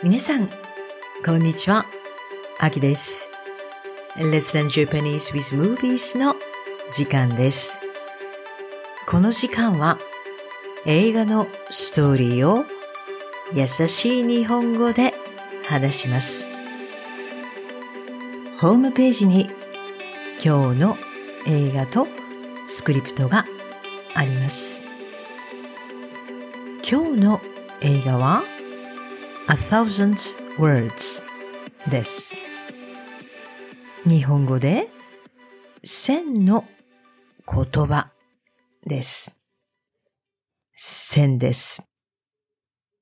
皆さん、こんにちは。あきです。Let's Learn Japanese with Movies の時間です。この時間は映画のストーリーを優しい日本語で話します。ホームページに今日の映画とスクリプトがあります。今日の映画は A Thousand Words です。日本語で千の言葉です。千です。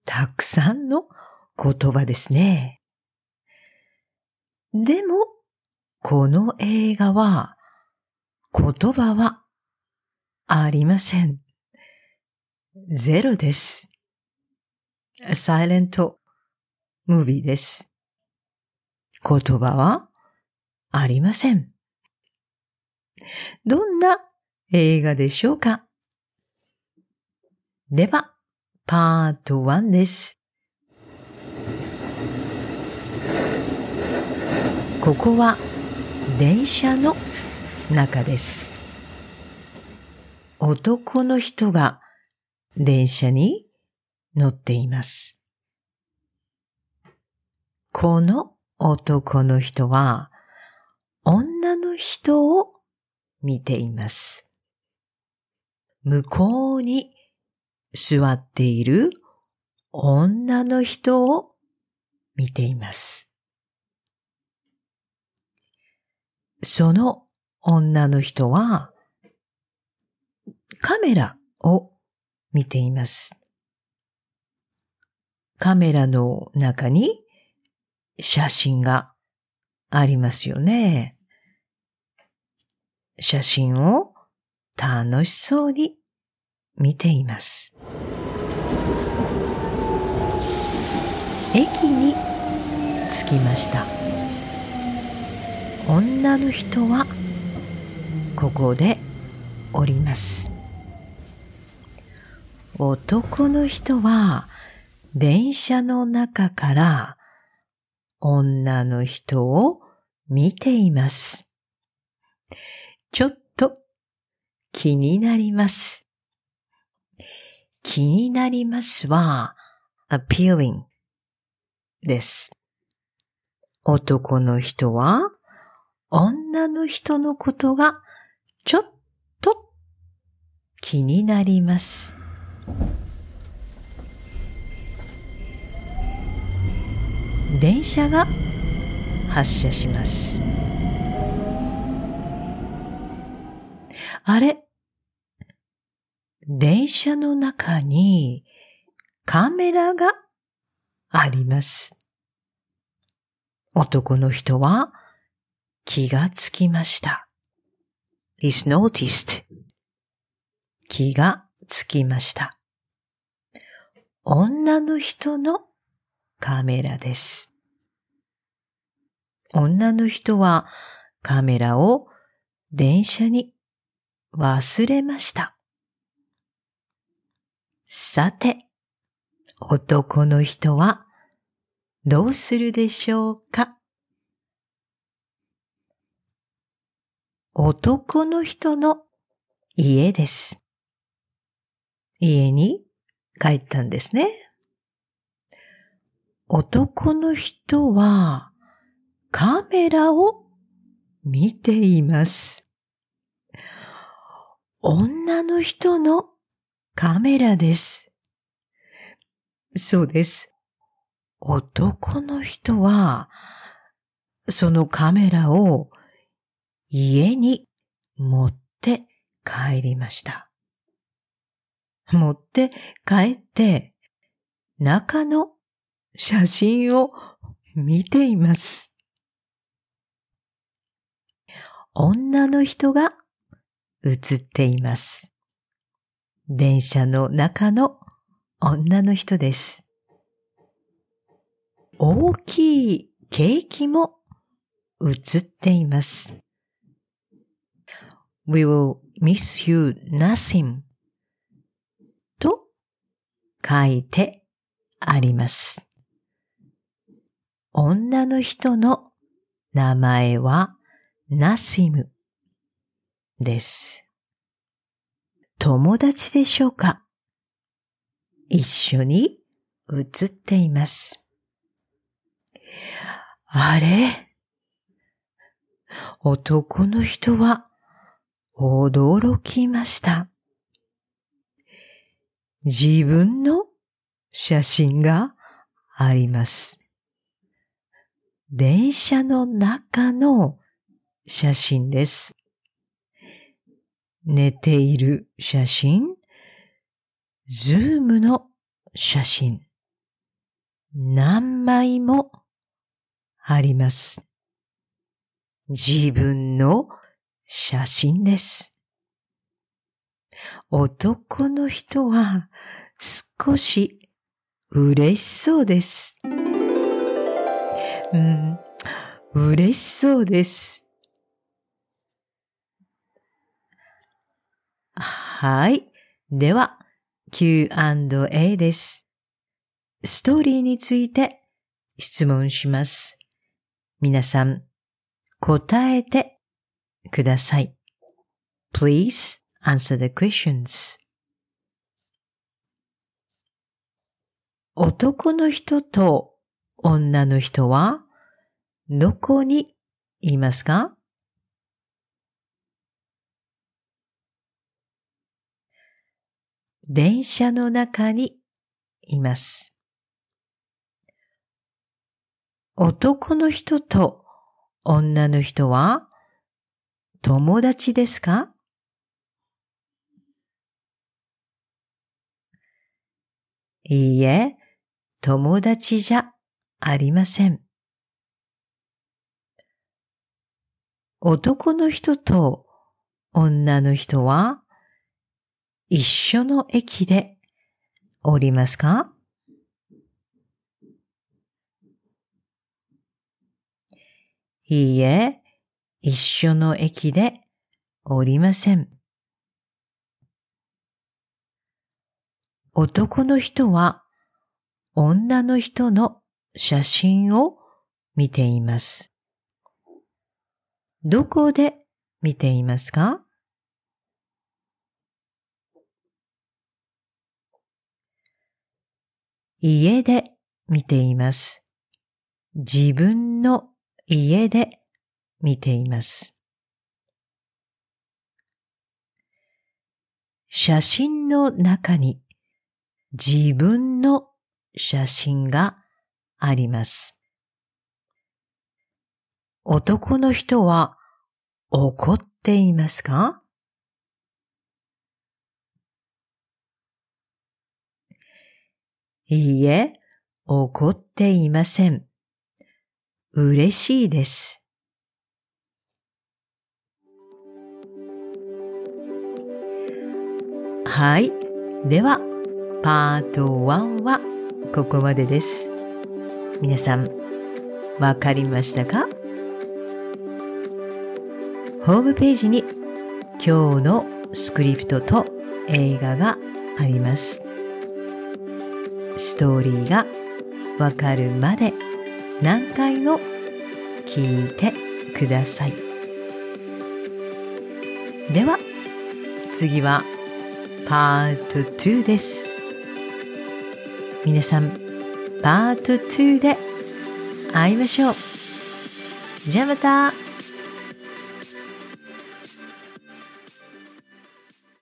たくさんの言葉ですね。でも、この映画は言葉はありません。ゼロです。サイレントムービーです。言葉はありません。どんな映画でしょうか？では、パート1です。ここは電車の中です。男の人が電車に乗っています。この男の人は女の人を見ています。向こうに座っている女の人を見ています。その女の人はカメラを見ています。カメラの中に写真がありますよね。写真を楽しそうに見ています。駅に着きました。女の人はここで降ります。男の人は電車の中から女の人を見ています。ちょっと気になります。気になりますは appealing です。男の人は女の人のことがちょっと気になります。電車が発車します。あれ？電車の中にカメラがあります。男の人は気がつきました。is noticed 気がつきました。女の人のカメラです。女の人はカメラを電車に忘れました。さて、男の人はどうするでしょうか？男の人の家です。家に帰ったんですね。男の人はカメラを見ています。女の人のカメラです。そうです。男の人はそのカメラを家に持って帰りました。持って帰って中の写真を見ています。女の人が写っています。電車の中の女の人です。大きいケーキも写っています。We will miss you nothing と書いてあります。女の人の名前はナシムです。友達でしょうか？一緒に写っています。あれ？男の人は驚きました。自分の写真があります。電車の中の写真です。寝ている写真、ズームの写真、何枚もあります。自分の写真です。男の人は少し嬉しそうです。うん、嬉しそうです。はい。では、Q&A です。ストーリーについて質問します。皆さん、答えてください。Please answer the questions. 男の人と女の人はどこにいますか？電車の中にいます。男の人と女の人は友達ですか？いいえ、友達じゃありません。男の人と女の人は一緒の駅で降りますか？いいえ、一緒の駅で降りません。男の人は女の人の写真を見ています。どこで見ていますか？家で見ています。自分の家で見ています。写真の中に自分の写真があります。男の人は怒っていますか？いいえ、怒っていません。嬉しいです。はい。では、パート1はここまでです。皆さん、わかりましたか？ホームページに今日のスクリプトと映画があります。ストーリーがわかるまで何回も聞いてください。では、次はパート2です。皆さん、パート2で会いましょう。じゃあまた